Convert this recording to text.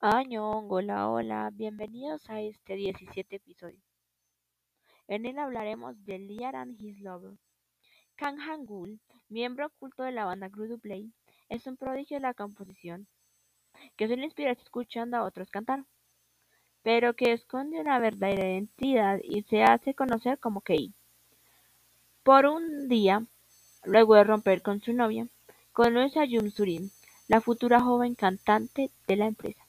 Ah, Añón, hola, hola, bienvenidos a este 17 episodio. En él hablaremos de Liar and His Lover. Kang Han-gul, miembro oculto de la banda Voodoo Play, es un prodigio de la composición, que suele inspirarse escuchando a otros cantar, pero que esconde una verdadera identidad y se hace conocer como Kei. Por un día, luego de romper con su novia, conoce a Jung Surin, la futura joven cantante de la empresa.